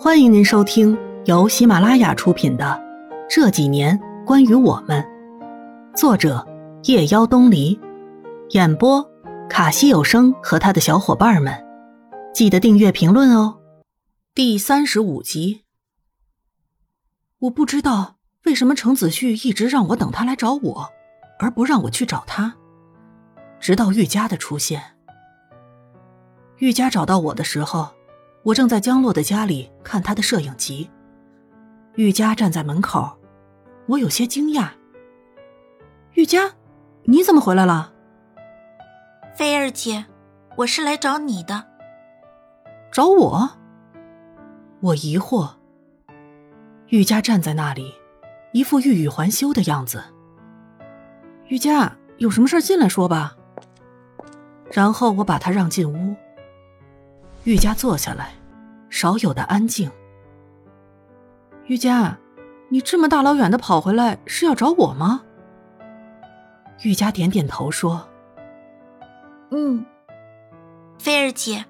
欢迎您收听由喜马拉雅出品的《这几年关于我们》，作者夜妖东篱，演播卡西有声和他的小伙伴们。记得订阅、评论哦。第三十五集，我不知道为什么程子旭一直让我等他来找我，而不让我去找他。直到玉佳的出现，玉佳找到我的时候。我正在江洛的家里看他的摄影集，玉佳站在门口，我有些惊讶。玉佳，你怎么回来了？菲儿姐，我是来找你的。找我？我疑惑。玉佳站在那里，一副欲语还休的样子。玉佳，有什么事进来说吧。然后我把她让进屋。玉佳坐下来，少有的安静。玉佳，你这么大老远的跑回来是要找我吗？玉佳点点头说：“嗯，菲儿姐，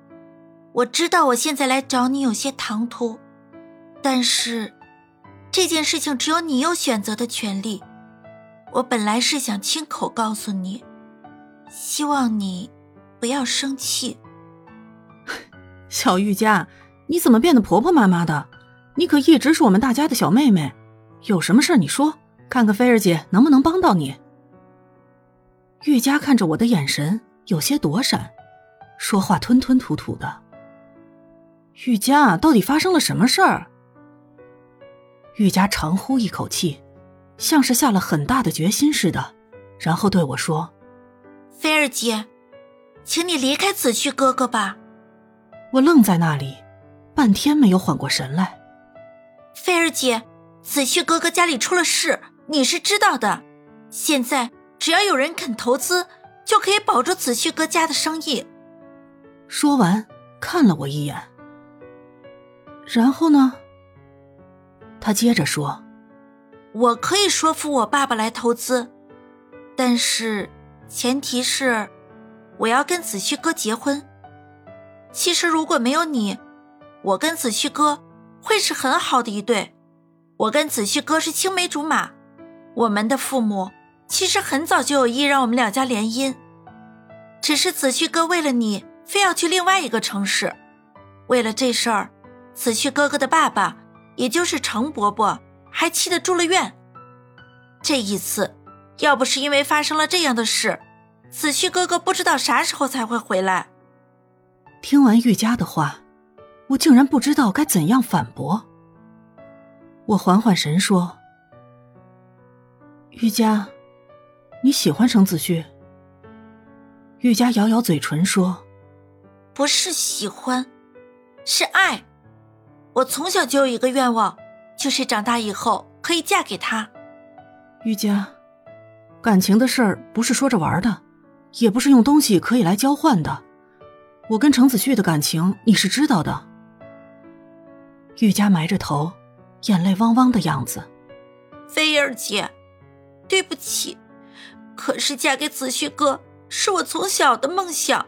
我知道我现在来找你有些唐突，但是这件事情只有你有选择的权利。我本来是想亲口告诉你，希望你不要生气。”小玉佳，你怎么变得婆婆妈妈的？你可一直是我们大家的小妹妹，有什么事你说，看看菲儿姐能不能帮到你。玉佳看着我的眼神有些躲闪，说话吞吞吐吐的。玉佳，到底发生了什么事儿？玉佳长呼一口气，像是下了很大的决心似的，然后对我说：“菲儿姐，请你离开子旭哥哥吧。”我愣在那里，半天没有缓过神来。菲儿姐，子旭哥哥家里出了事，你是知道的。现在只要有人肯投资，就可以保住子旭哥家的生意。说完，看了我一眼。然后呢？他接着说：“我可以说服我爸爸来投资，但是前提是我要跟子旭哥结婚。”其实如果没有你，我跟子旭哥会是很好的一对。我跟子旭哥是青梅竹马，我们的父母其实很早就有意让我们两家联姻，只是子旭哥为了你非要去另外一个城市。为了这事儿，子旭哥哥的爸爸，也就是程伯伯，还气得住了院。这一次，要不是因为发生了这样的事，子旭哥哥不知道啥时候才会回来。听完玉佳的话，我竟然不知道该怎样反驳。我缓缓神说：“玉佳，你喜欢程子旭？”玉佳咬咬嘴唇说：“不是喜欢，是爱。我从小就有一个愿望，就是长大以后可以嫁给他。”玉佳，感情的事儿不是说着玩的，也不是用东西可以来交换的。我跟程子旭的感情你是知道的。玉佳埋着头，眼泪汪汪的样子。菲儿姐，对不起，可是嫁给子旭哥是我从小的梦想，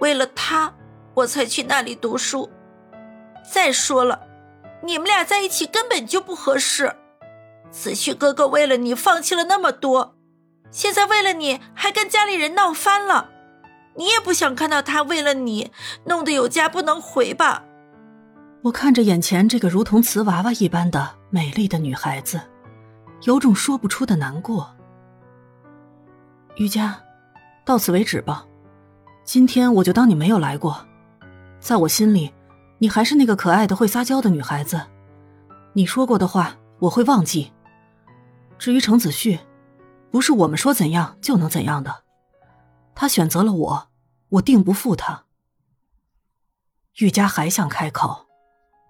为了他，我才去那里读书。再说了，你们俩在一起根本就不合适。子旭哥哥为了你放弃了那么多，现在为了你还跟家里人闹翻了。你也不想看到他为了你弄得有家不能回吧？我看着眼前这个如同瓷娃娃一般的美丽的女孩子，有种说不出的难过。瑜伽，到此为止吧。今天我就当你没有来过，在我心里，你还是那个可爱的会撒娇的女孩子。你说过的话我会忘记。至于程子旭，不是我们说怎样就能怎样的。他选择了我，我定不负他。玉佳还想开口，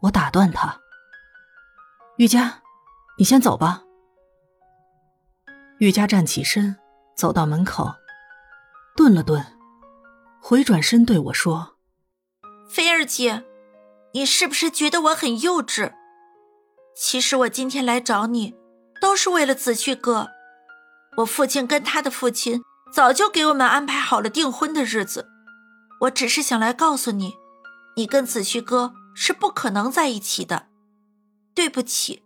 我打断他。玉佳，你先走吧。玉佳站起身，走到门口，顿了顿，回转身对我说：“菲儿姐，你是不是觉得我很幼稚？其实我今天来找你，都是为了子旭哥。我父亲跟他的父亲。”早就给我们安排好了订婚的日子，我只是想来告诉你，你跟子旭哥是不可能在一起的。对不起，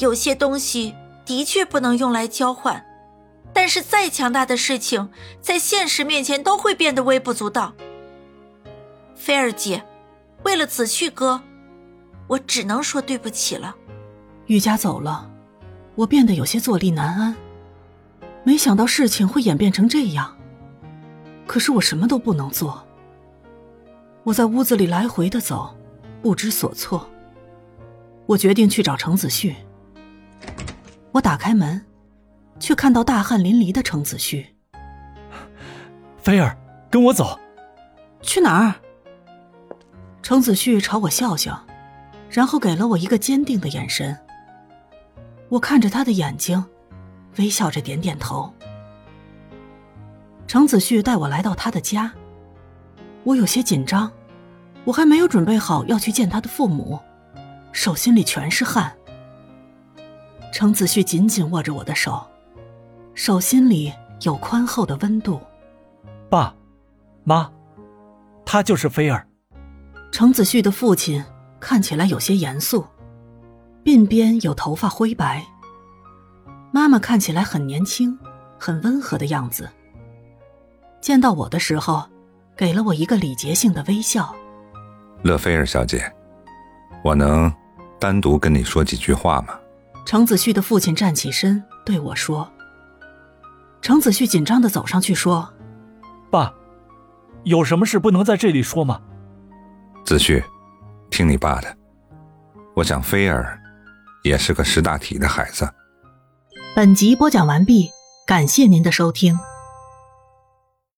有些东西的确不能用来交换，但是再强大的事情，在现实面前都会变得微不足道。菲儿姐，为了子旭哥，我只能说对不起了。玉佳走了，我变得有些坐立难安。没想到事情会演变成这样，可是我什么都不能做。我在屋子里来回的走，不知所措。我决定去找程子旭。我打开门，却看到大汗淋漓的程子旭。菲儿，跟我走。去哪儿？程子旭朝我笑笑，然后给了我一个坚定的眼神。我看着他的眼睛。微笑着点点头。程子旭带我来到他的家，我有些紧张，我还没有准备好要去见他的父母，手心里全是汗。程子旭紧紧握着我的手，手心里有宽厚的温度。爸，妈，他就是菲儿。程子旭的父亲看起来有些严肃，鬓边有头发灰白。妈妈看起来很年轻，很温和的样子。见到我的时候，给了我一个礼节性的微笑。乐菲尔小姐，我能单独跟你说几句话吗？程子旭的父亲站起身对我说。程子旭紧张的走上去说：“爸，有什么事不能在这里说吗？”子旭，听你爸的。我想菲儿也是个识大体的孩子。本集播讲完毕，感谢您的收听。